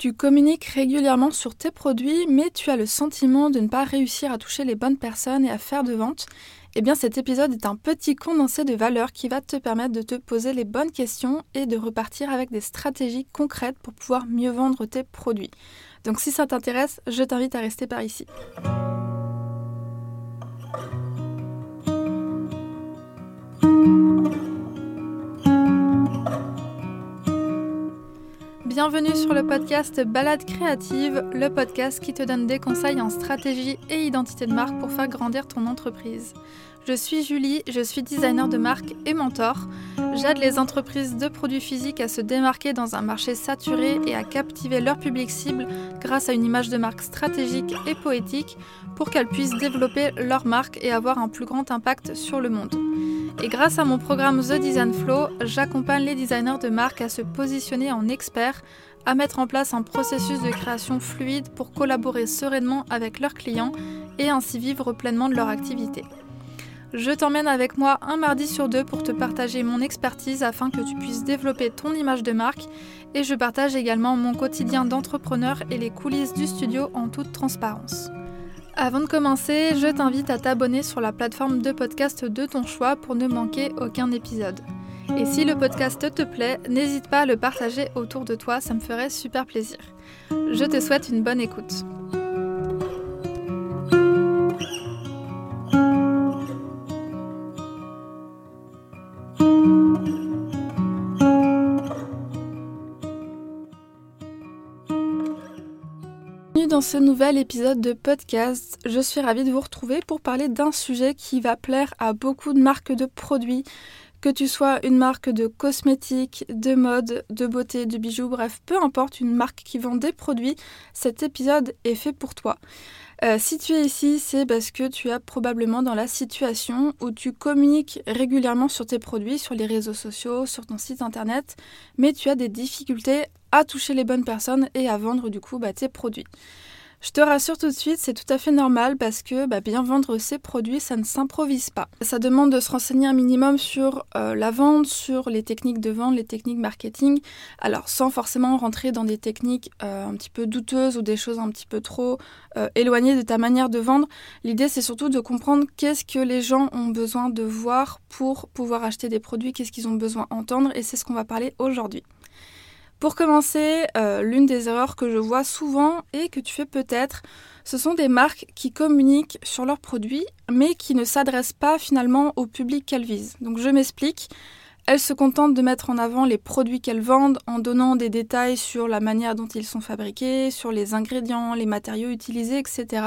Tu communiques régulièrement sur tes produits, mais tu as le sentiment de ne pas réussir à toucher les bonnes personnes et à faire de vente. Eh bien, cet épisode est un petit condensé de valeurs qui va te permettre de te poser les bonnes questions et de repartir avec des stratégies concrètes pour pouvoir mieux vendre tes produits. Donc, si ça t'intéresse, je t'invite à rester par ici. Bienvenue sur le podcast Balade créative, le podcast qui te donne des conseils en stratégie et identité de marque pour faire grandir ton entreprise. Je suis Julie, je suis designer de marque et mentor. J'aide les entreprises de produits physiques à se démarquer dans un marché saturé et à captiver leur public cible grâce à une image de marque stratégique et poétique pour qu'elles puissent développer leur marque et avoir un plus grand impact sur le monde. Et grâce à mon programme The Design Flow, j'accompagne les designers de marque à se positionner en experts, à mettre en place un processus de création fluide pour collaborer sereinement avec leurs clients et ainsi vivre pleinement de leur activité. Je t'emmène avec moi un mardi sur deux pour te partager mon expertise afin que tu puisses développer ton image de marque et je partage également mon quotidien d'entrepreneur et les coulisses du studio en toute transparence. Avant de commencer, je t'invite à t'abonner sur la plateforme de podcast de ton choix pour ne manquer aucun épisode. Et si le podcast te plaît, n'hésite pas à le partager autour de toi, ça me ferait super plaisir. Je te souhaite une bonne écoute. Dans ce nouvel épisode de podcast. Je suis ravie de vous retrouver pour parler d'un sujet qui va plaire à beaucoup de marques de produits, que tu sois une marque de cosmétiques, de mode, de beauté, de bijoux, bref, peu importe une marque qui vend des produits, cet épisode est fait pour toi. Euh, si tu es ici, c'est parce que tu es probablement dans la situation où tu communiques régulièrement sur tes produits, sur les réseaux sociaux, sur ton site internet, mais tu as des difficultés à toucher les bonnes personnes et à vendre du coup bah, tes produits. Je te rassure tout de suite, c'est tout à fait normal parce que bah, bien vendre ses produits, ça ne s'improvise pas. Ça demande de se renseigner un minimum sur euh, la vente, sur les techniques de vente, les techniques marketing. Alors sans forcément rentrer dans des techniques euh, un petit peu douteuses ou des choses un petit peu trop euh, éloignées de ta manière de vendre. L'idée c'est surtout de comprendre qu'est-ce que les gens ont besoin de voir pour pouvoir acheter des produits, qu'est-ce qu'ils ont besoin d'entendre et c'est ce qu'on va parler aujourd'hui. Pour commencer, euh, l'une des erreurs que je vois souvent et que tu fais peut-être, ce sont des marques qui communiquent sur leurs produits, mais qui ne s'adressent pas finalement au public qu'elles visent. Donc je m'explique. Elles se contentent de mettre en avant les produits qu'elles vendent en donnant des détails sur la manière dont ils sont fabriqués, sur les ingrédients, les matériaux utilisés, etc.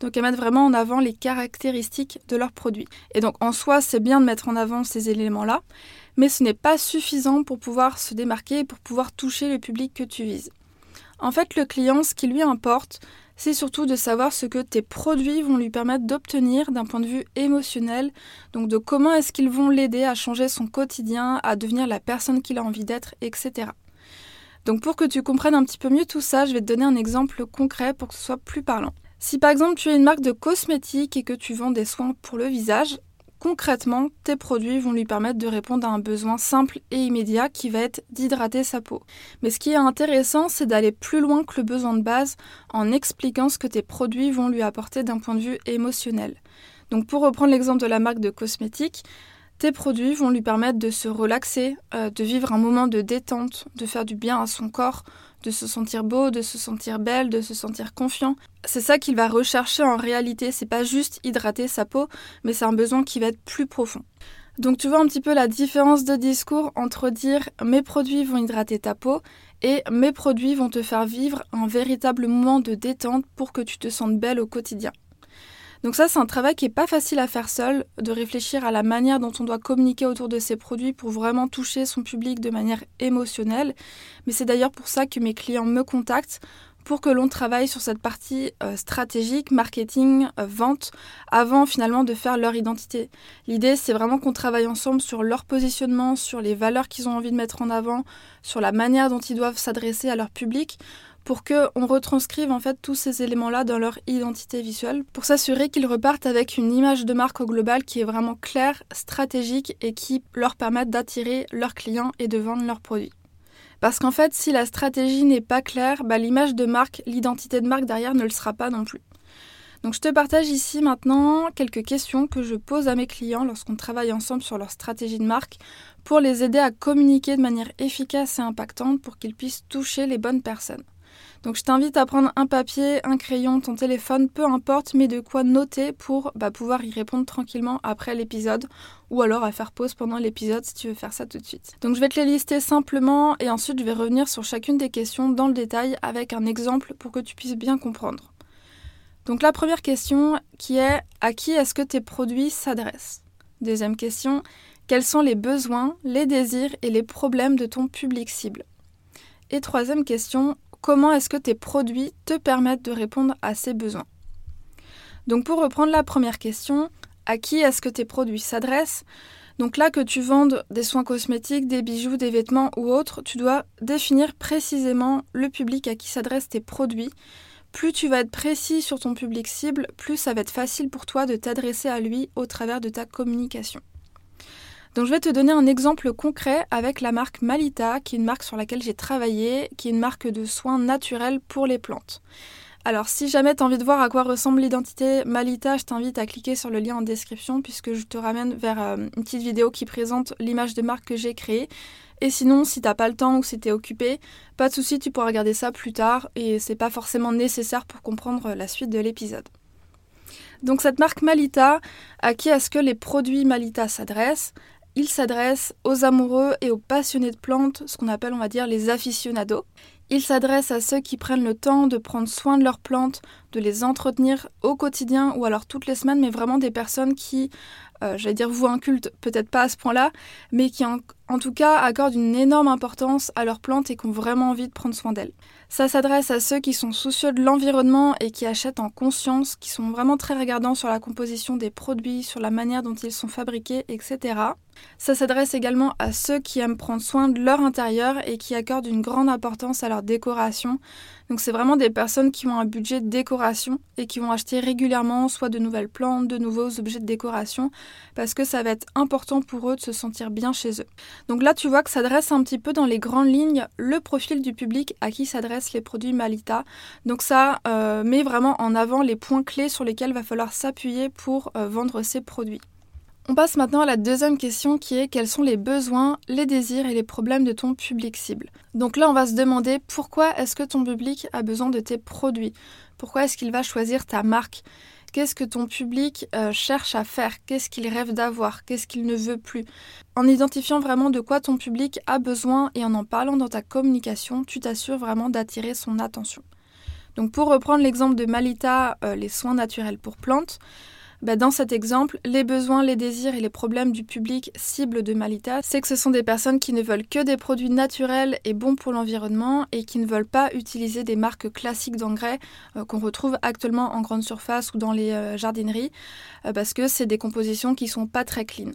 Donc elles mettent vraiment en avant les caractéristiques de leurs produits. Et donc en soi, c'est bien de mettre en avant ces éléments-là, mais ce n'est pas suffisant pour pouvoir se démarquer et pour pouvoir toucher le public que tu vises. En fait, le client, ce qui lui importe, c'est surtout de savoir ce que tes produits vont lui permettre d'obtenir d'un point de vue émotionnel, donc de comment est-ce qu'ils vont l'aider à changer son quotidien, à devenir la personne qu'il a envie d'être, etc. Donc pour que tu comprennes un petit peu mieux tout ça, je vais te donner un exemple concret pour que ce soit plus parlant. Si par exemple tu es une marque de cosmétiques et que tu vends des soins pour le visage, Concrètement, tes produits vont lui permettre de répondre à un besoin simple et immédiat qui va être d'hydrater sa peau. Mais ce qui est intéressant, c'est d'aller plus loin que le besoin de base en expliquant ce que tes produits vont lui apporter d'un point de vue émotionnel. Donc pour reprendre l'exemple de la marque de cosmétiques, tes produits vont lui permettre de se relaxer, euh, de vivre un moment de détente, de faire du bien à son corps, de se sentir beau, de se sentir belle, de se sentir confiant. C'est ça qu'il va rechercher en réalité, c'est pas juste hydrater sa peau, mais c'est un besoin qui va être plus profond. Donc tu vois un petit peu la différence de discours entre dire mes produits vont hydrater ta peau et mes produits vont te faire vivre un véritable moment de détente pour que tu te sentes belle au quotidien. Donc ça, c'est un travail qui n'est pas facile à faire seul, de réfléchir à la manière dont on doit communiquer autour de ses produits pour vraiment toucher son public de manière émotionnelle. Mais c'est d'ailleurs pour ça que mes clients me contactent pour que l'on travaille sur cette partie euh, stratégique, marketing, euh, vente, avant finalement de faire leur identité. L'idée, c'est vraiment qu'on travaille ensemble sur leur positionnement, sur les valeurs qu'ils ont envie de mettre en avant, sur la manière dont ils doivent s'adresser à leur public, pour qu'on retranscrive en fait tous ces éléments-là dans leur identité visuelle, pour s'assurer qu'ils repartent avec une image de marque au global qui est vraiment claire, stratégique et qui leur permette d'attirer leurs clients et de vendre leurs produits. Parce qu'en fait, si la stratégie n'est pas claire, bah, l'image de marque, l'identité de marque derrière ne le sera pas non plus. Donc je te partage ici maintenant quelques questions que je pose à mes clients lorsqu'on travaille ensemble sur leur stratégie de marque pour les aider à communiquer de manière efficace et impactante pour qu'ils puissent toucher les bonnes personnes. Donc je t'invite à prendre un papier, un crayon, ton téléphone, peu importe, mais de quoi noter pour bah, pouvoir y répondre tranquillement après l'épisode ou alors à faire pause pendant l'épisode si tu veux faire ça tout de suite. Donc je vais te les lister simplement et ensuite je vais revenir sur chacune des questions dans le détail avec un exemple pour que tu puisses bien comprendre. Donc la première question qui est à qui est-ce que tes produits s'adressent? Deuxième question, quels sont les besoins, les désirs et les problèmes de ton public cible? Et troisième question, comment est-ce que tes produits te permettent de répondre à ces besoins? Donc pour reprendre la première question, à qui est-ce que tes produits s'adressent? Donc là que tu vendes des soins cosmétiques, des bijoux, des vêtements ou autres, tu dois définir précisément le public à qui s'adressent tes produits. Plus tu vas être précis sur ton public cible, plus ça va être facile pour toi de t'adresser à lui au travers de ta communication. Donc je vais te donner un exemple concret avec la marque Malita, qui est une marque sur laquelle j'ai travaillé, qui est une marque de soins naturels pour les plantes. Alors si jamais tu as envie de voir à quoi ressemble l'identité Malita, je t'invite à cliquer sur le lien en description puisque je te ramène vers euh, une petite vidéo qui présente l'image de marque que j'ai créée. Et sinon, si t'as pas le temps ou si t'es occupé, pas de souci, tu pourras regarder ça plus tard et c'est pas forcément nécessaire pour comprendre la suite de l'épisode. Donc cette marque Malita, à qui est-ce que les produits Malita s'adressent? Ils s'adressent aux amoureux et aux passionnés de plantes, ce qu'on appelle on va dire les aficionados. Ils s'adressent à ceux qui prennent le temps de prendre soin de leurs plantes, de les entretenir au quotidien ou alors toutes les semaines, mais vraiment des personnes qui, euh, j'allais dire, vous un culte, peut-être pas à ce point-là, mais qui en, en tout cas accordent une énorme importance à leurs plantes et qui ont vraiment envie de prendre soin d'elles. Ça s'adresse à ceux qui sont soucieux de l'environnement et qui achètent en conscience, qui sont vraiment très regardants sur la composition des produits, sur la manière dont ils sont fabriqués, etc. Ça s'adresse également à ceux qui aiment prendre soin de leur intérieur et qui accordent une grande importance à leur décoration. Donc c'est vraiment des personnes qui ont un budget de décoration et qui vont acheter régulièrement soit de nouvelles plantes, de nouveaux objets de décoration, parce que ça va être important pour eux de se sentir bien chez eux. Donc là tu vois que ça dresse un petit peu dans les grandes lignes le profil du public à qui s'adressent les produits Malita. Donc ça euh, met vraiment en avant les points clés sur lesquels va falloir s'appuyer pour euh, vendre ces produits. On passe maintenant à la deuxième question qui est quels sont les besoins, les désirs et les problèmes de ton public cible? Donc là, on va se demander pourquoi est-ce que ton public a besoin de tes produits? Pourquoi est-ce qu'il va choisir ta marque? Qu'est-ce que ton public euh, cherche à faire? Qu'est-ce qu'il rêve d'avoir? Qu'est-ce qu'il ne veut plus? En identifiant vraiment de quoi ton public a besoin et en en parlant dans ta communication, tu t'assures vraiment d'attirer son attention. Donc pour reprendre l'exemple de Malita, euh, les soins naturels pour plantes, bah, dans cet exemple, les besoins, les désirs et les problèmes du public cible de Malita, c'est que ce sont des personnes qui ne veulent que des produits naturels et bons pour l'environnement et qui ne veulent pas utiliser des marques classiques d'engrais euh, qu'on retrouve actuellement en grande surface ou dans les euh, jardineries euh, parce que c'est des compositions qui sont pas très clean.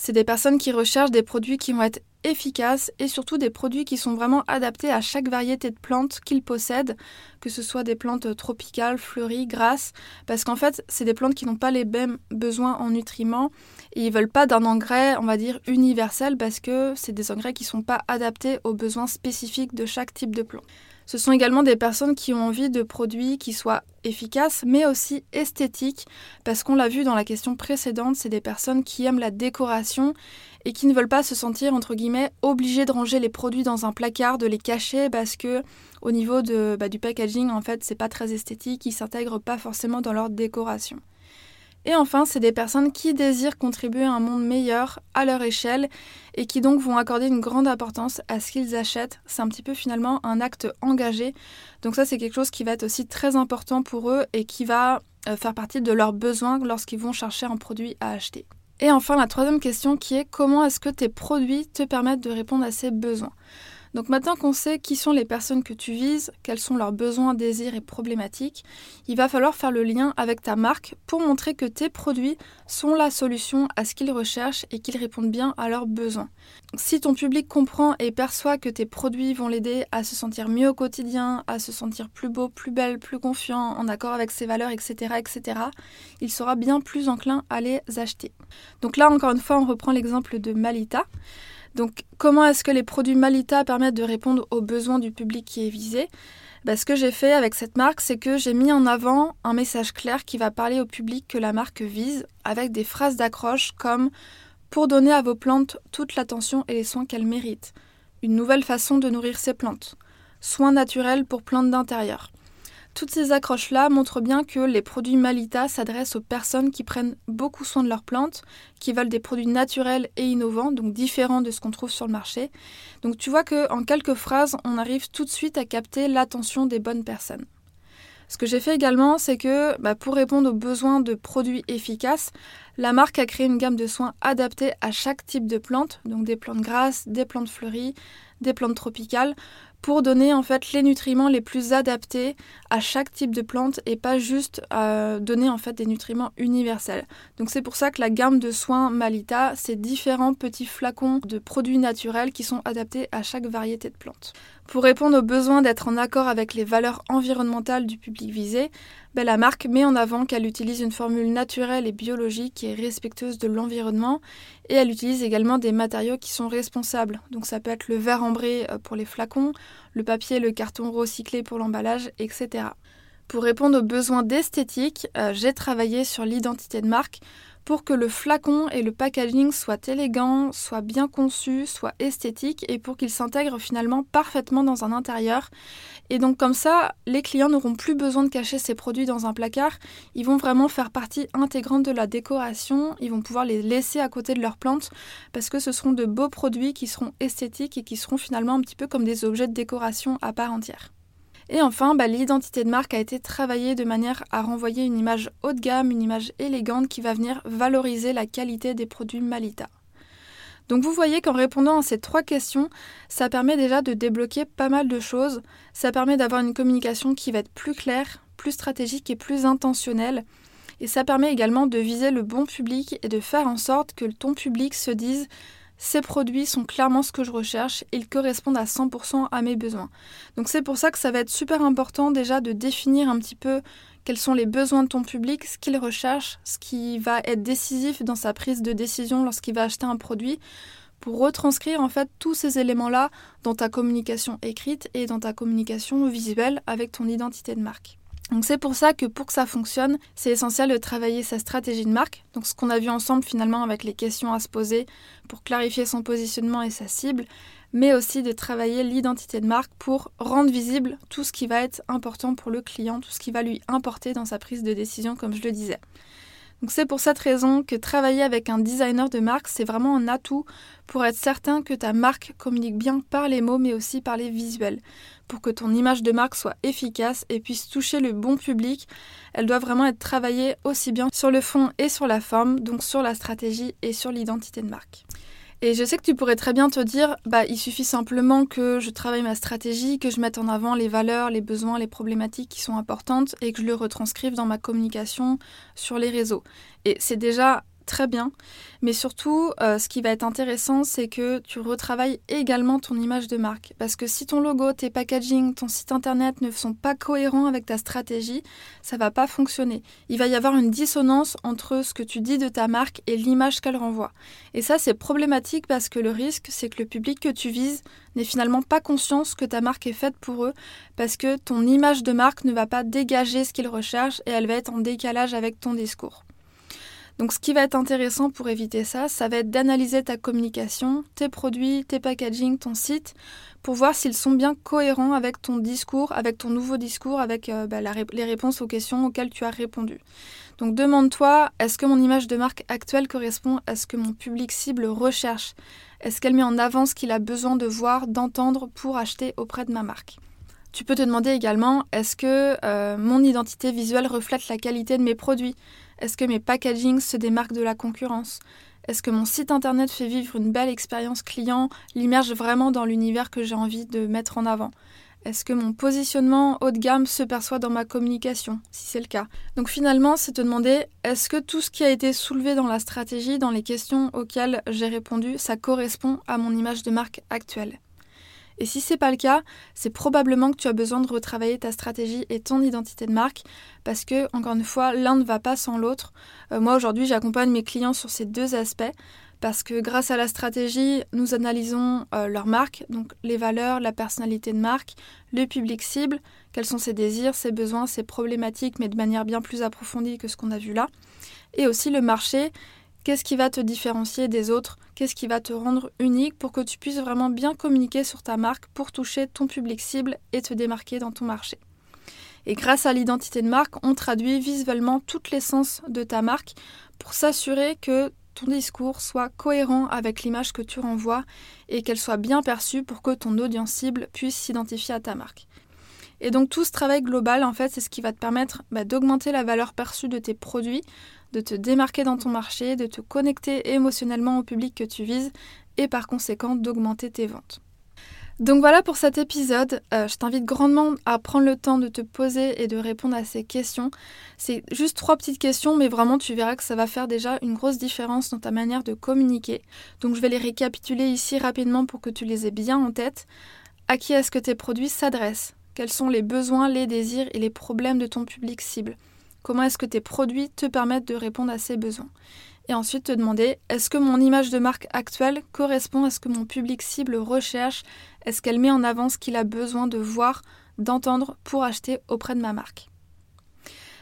C'est des personnes qui recherchent des produits qui vont être efficaces et surtout des produits qui sont vraiment adaptés à chaque variété de plantes qu'ils possèdent, que ce soit des plantes tropicales, fleuries, grasses, parce qu'en fait, c'est des plantes qui n'ont pas les mêmes besoins en nutriments et ils veulent pas d'un engrais, on va dire, universel parce que c'est des engrais qui sont pas adaptés aux besoins spécifiques de chaque type de plante. Ce sont également des personnes qui ont envie de produits qui soient efficaces mais aussi esthétiques parce qu'on l'a vu dans la question précédente, c'est des personnes qui aiment la décoration et qui ne veulent pas se sentir entre guillemets obligées de ranger les produits dans un placard, de les cacher parce que au niveau bah, du packaging en fait c'est pas très esthétique, ils s'intègrent pas forcément dans leur décoration. Et enfin, c'est des personnes qui désirent contribuer à un monde meilleur à leur échelle et qui donc vont accorder une grande importance à ce qu'ils achètent. C'est un petit peu finalement un acte engagé. Donc ça, c'est quelque chose qui va être aussi très important pour eux et qui va euh, faire partie de leurs besoins lorsqu'ils vont chercher un produit à acheter. Et enfin, la troisième question qui est comment est-ce que tes produits te permettent de répondre à ces besoins? Donc maintenant qu'on sait qui sont les personnes que tu vises, quels sont leurs besoins, désirs et problématiques, il va falloir faire le lien avec ta marque pour montrer que tes produits sont la solution à ce qu'ils recherchent et qu'ils répondent bien à leurs besoins. Si ton public comprend et perçoit que tes produits vont l'aider à se sentir mieux au quotidien, à se sentir plus beau, plus belle, plus confiant, en accord avec ses valeurs, etc., etc., il sera bien plus enclin à les acheter. Donc là, encore une fois, on reprend l'exemple de Malita. Donc comment est-ce que les produits Malita permettent de répondre aux besoins du public qui est visé? Bah, Ce que j'ai fait avec cette marque, c'est que j'ai mis en avant un message clair qui va parler au public que la marque vise, avec des phrases d'accroche comme Pour donner à vos plantes toute l'attention et les soins qu'elles méritent. Une nouvelle façon de nourrir ces plantes. Soins naturels pour plantes d'intérieur. Toutes ces accroches-là montrent bien que les produits Malita s'adressent aux personnes qui prennent beaucoup soin de leurs plantes, qui veulent des produits naturels et innovants, donc différents de ce qu'on trouve sur le marché. Donc tu vois qu'en quelques phrases, on arrive tout de suite à capter l'attention des bonnes personnes. Ce que j'ai fait également, c'est que bah, pour répondre aux besoins de produits efficaces, la marque a créé une gamme de soins adaptés à chaque type de plante, donc des plantes grasses, des plantes fleuries, des plantes tropicales, pour donner en fait les nutriments les plus adaptés à chaque type de plante et pas juste euh, donner en fait des nutriments universels. Donc c'est pour ça que la gamme de soins Malita, c'est différents petits flacons de produits naturels qui sont adaptés à chaque variété de plantes. Pour répondre au besoin d'être en accord avec les valeurs environnementales du public visé, la marque met en avant qu'elle utilise une formule naturelle et biologique et respectueuse de l'environnement et elle utilise également des matériaux qui sont responsables. Donc ça peut être le verre ambré euh, pour les flacons, le papier le carton recyclé pour l'emballage, etc. Pour répondre aux besoins d'esthétique, euh, j'ai travaillé sur l'identité de marque pour que le flacon et le packaging soient élégants, soient bien conçus, soient esthétiques et pour qu'ils s'intègrent finalement parfaitement dans un intérieur. Et donc comme ça, les clients n'auront plus besoin de cacher ces produits dans un placard, ils vont vraiment faire partie intégrante de la décoration, ils vont pouvoir les laisser à côté de leurs plantes parce que ce seront de beaux produits qui seront esthétiques et qui seront finalement un petit peu comme des objets de décoration à part entière. Et enfin, bah, l'identité de marque a été travaillée de manière à renvoyer une image haut de gamme, une image élégante qui va venir valoriser la qualité des produits Malita. Donc vous voyez qu'en répondant à ces trois questions, ça permet déjà de débloquer pas mal de choses. Ça permet d'avoir une communication qui va être plus claire, plus stratégique et plus intentionnelle. Et ça permet également de viser le bon public et de faire en sorte que ton public se dise ces produits sont clairement ce que je recherche, ils correspondent à 100% à mes besoins. Donc c'est pour ça que ça va être super important déjà de définir un petit peu quels sont les besoins de ton public, ce qu'il recherche, ce qui va être décisif dans sa prise de décision lorsqu'il va acheter un produit, pour retranscrire en fait tous ces éléments-là dans ta communication écrite et dans ta communication visuelle avec ton identité de marque. Donc c'est pour ça que pour que ça fonctionne, c'est essentiel de travailler sa stratégie de marque. Donc ce qu'on a vu ensemble finalement avec les questions à se poser pour clarifier son positionnement et sa cible, mais aussi de travailler l'identité de marque pour rendre visible tout ce qui va être important pour le client, tout ce qui va lui importer dans sa prise de décision comme je le disais. Donc c'est pour cette raison que travailler avec un designer de marque, c'est vraiment un atout pour être certain que ta marque communique bien par les mots mais aussi par les visuels. Pour que ton image de marque soit efficace et puisse toucher le bon public, elle doit vraiment être travaillée aussi bien sur le fond et sur la forme, donc sur la stratégie et sur l'identité de marque. Et je sais que tu pourrais très bien te dire, bah, il suffit simplement que je travaille ma stratégie, que je mette en avant les valeurs, les besoins, les problématiques qui sont importantes et que je le retranscrive dans ma communication sur les réseaux. Et c'est déjà très bien. Mais surtout, euh, ce qui va être intéressant, c'est que tu retravailles également ton image de marque. Parce que si ton logo, tes packaging, ton site internet ne sont pas cohérents avec ta stratégie, ça va pas fonctionner. Il va y avoir une dissonance entre ce que tu dis de ta marque et l'image qu'elle renvoie. Et ça, c'est problématique parce que le risque, c'est que le public que tu vises n'est finalement pas conscient que ta marque est faite pour eux, parce que ton image de marque ne va pas dégager ce qu'ils recherchent et elle va être en décalage avec ton discours. Donc ce qui va être intéressant pour éviter ça, ça va être d'analyser ta communication, tes produits, tes packaging, ton site, pour voir s'ils sont bien cohérents avec ton discours, avec ton nouveau discours, avec euh, bah, les réponses aux questions auxquelles tu as répondu. Donc demande-toi, est-ce que mon image de marque actuelle correspond à ce que mon public cible recherche? Est-ce qu'elle met en avant ce qu'il a besoin de voir, d'entendre pour acheter auprès de ma marque? Tu peux te demander également, est-ce que euh, mon identité visuelle reflète la qualité de mes produits? Est-ce que mes packagings se démarquent de la concurrence? Est-ce que mon site internet fait vivre une belle expérience client, l'immerge vraiment dans l'univers que j'ai envie de mettre en avant? Est-ce que mon positionnement haut de gamme se perçoit dans ma communication, si c'est le cas. Donc finalement, c'est te demander, est-ce que tout ce qui a été soulevé dans la stratégie, dans les questions auxquelles j'ai répondu, ça correspond à mon image de marque actuelle? Et si c'est pas le cas, c'est probablement que tu as besoin de retravailler ta stratégie et ton identité de marque parce que, encore une fois, l'un ne va pas sans l'autre. Euh, moi, aujourd'hui, j'accompagne mes clients sur ces deux aspects parce que grâce à la stratégie, nous analysons euh, leur marque, donc les valeurs, la personnalité de marque, le public cible, quels sont ses désirs, ses besoins, ses problématiques, mais de manière bien plus approfondie que ce qu'on a vu là, et aussi le marché, qu'est-ce qui va te différencier des autres, qu'est-ce qui va te rendre unique pour que tu puisses vraiment bien communiquer sur ta marque pour toucher ton public cible et te démarquer dans ton marché? Et grâce à l'identité de marque, on traduit visuellement toute l'essence de ta marque pour s'assurer que ton discours soit cohérent avec l'image que tu renvoies et qu'elle soit bien perçue pour que ton audience cible puisse s'identifier à ta marque. Et donc tout ce travail global, en fait, c'est ce qui va te permettre bah, d'augmenter la valeur perçue de tes produits, de te démarquer dans ton marché, de te connecter émotionnellement au public que tu vises et par conséquent d'augmenter tes ventes. Donc voilà pour cet épisode. Euh, je t'invite grandement à prendre le temps de te poser et de répondre à ces questions. C'est juste trois petites questions, mais vraiment tu verras que ça va faire déjà une grosse différence dans ta manière de communiquer. Donc je vais les récapituler ici rapidement pour que tu les aies bien en tête. À qui est-ce que tes produits s'adressent? Quels sont les besoins, les désirs et les problèmes de ton public cible? Comment est-ce que tes produits te permettent de répondre à ces besoins. Et ensuite te demander est-ce que mon image de marque actuelle correspond à ce que mon public cible recherche? Est-ce qu'elle met en avant ce qu'il a besoin de voir, d'entendre pour acheter auprès de ma marque?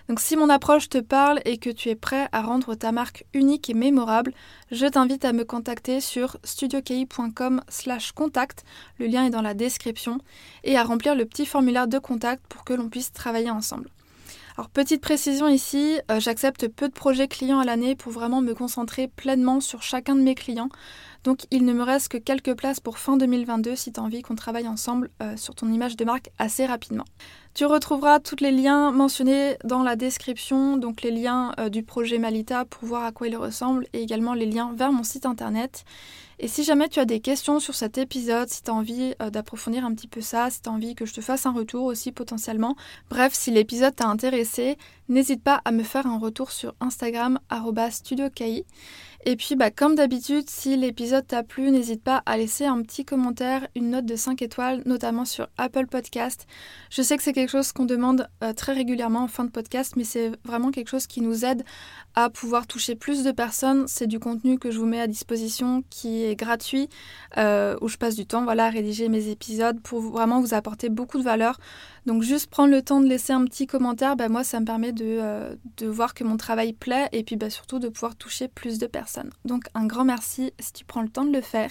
Donc si mon approche te parle et que tu es prêt à rendre ta marque unique et mémorable, je t'invite à me contacter sur studioki.com slash contact, le lien est dans la description, et à remplir le petit formulaire de contact pour que l'on puisse travailler ensemble. Alors petite précision ici, euh, j'accepte peu de projets clients à l'année pour vraiment me concentrer pleinement sur chacun de mes clients. Donc il ne me reste que quelques places pour fin 2022 si tu as envie qu'on travaille ensemble euh, sur ton image de marque assez rapidement. Tu retrouveras tous les liens mentionnés dans la description, donc les liens euh, du projet Malita pour voir à quoi il ressemble et également les liens vers mon site internet. Et si jamais tu as des questions sur cet épisode, si tu as envie euh, d'approfondir un petit peu ça, si tu as envie que je te fasse un retour aussi potentiellement, bref, si l'épisode t'a intéressé, n'hésite pas à me faire un retour sur Instagram studiokai. Et puis, bah, comme d'habitude, si l'épisode t'a plu, n'hésite pas à laisser un petit commentaire, une note de 5 étoiles, notamment sur Apple Podcast. Je sais que c'est chose qu'on demande euh, très régulièrement en fin de podcast, mais c'est vraiment quelque chose qui nous aide à pouvoir toucher plus de personnes. C'est du contenu que je vous mets à disposition qui est gratuit, euh, où je passe du temps voilà, à rédiger mes épisodes pour vraiment vous apporter beaucoup de valeur. Donc juste prendre le temps de laisser un petit commentaire, bah, moi ça me permet de, euh, de, voir que mon travail plaît et puis bah, surtout de pouvoir toucher plus de personnes. Donc un grand merci si tu prends le temps de le faire.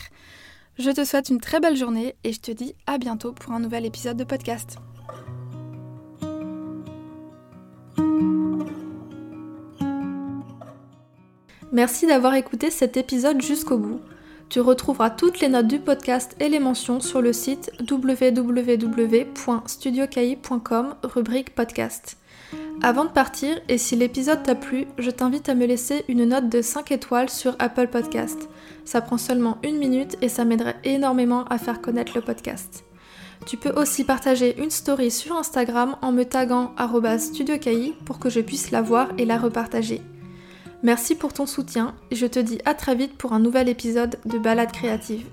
Je te souhaite une très belle journée et je te dis à bientôt pour un nouvel épisode de podcast. Merci d'avoir écouté cet épisode jusqu'au bout. Tu retrouveras toutes les notes du podcast et les mentions sur le site www.studiocahi.com rubrique podcast. Avant de partir, et si l'épisode t'a plu, je t'invite à me laisser une note de 5 étoiles sur Apple Podcast. Ça prend seulement une minute et ça m'aiderait énormément à faire connaître le podcast. Tu peux aussi partager une story sur Instagram en me taguant studiocahi pour que je puisse la voir et la repartager. Merci pour ton soutien et je te dis à très vite pour un nouvel épisode de Balade créative.